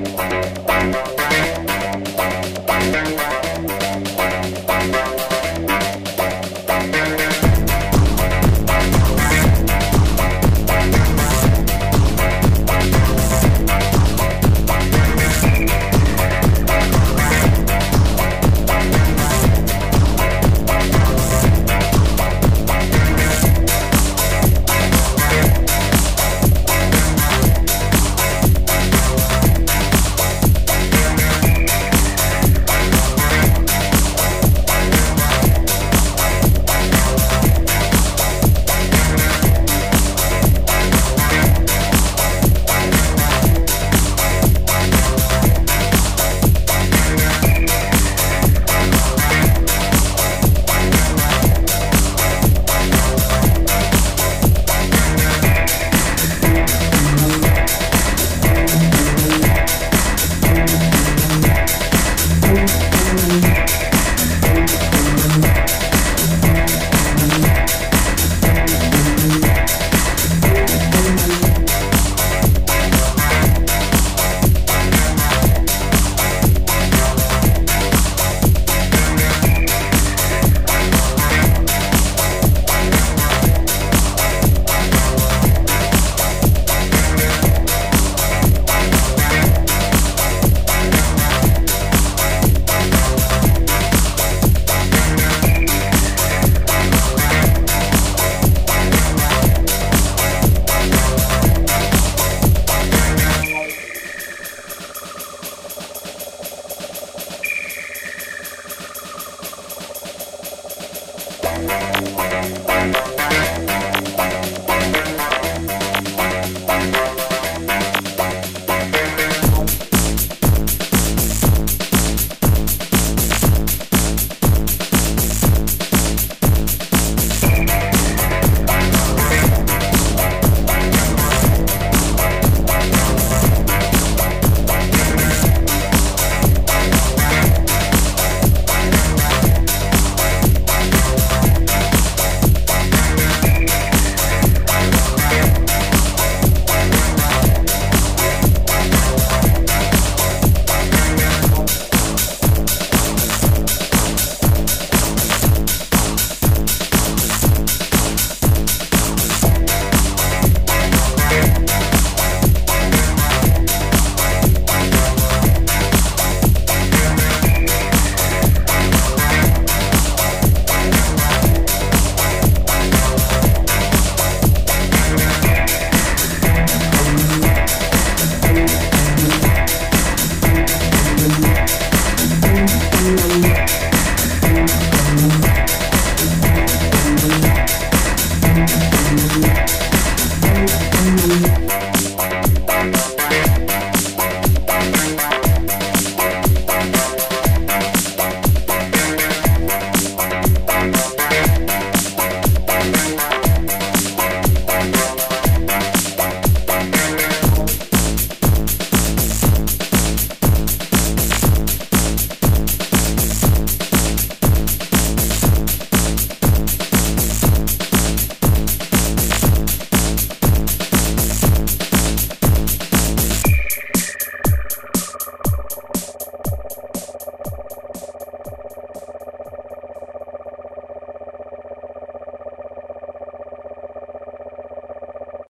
Música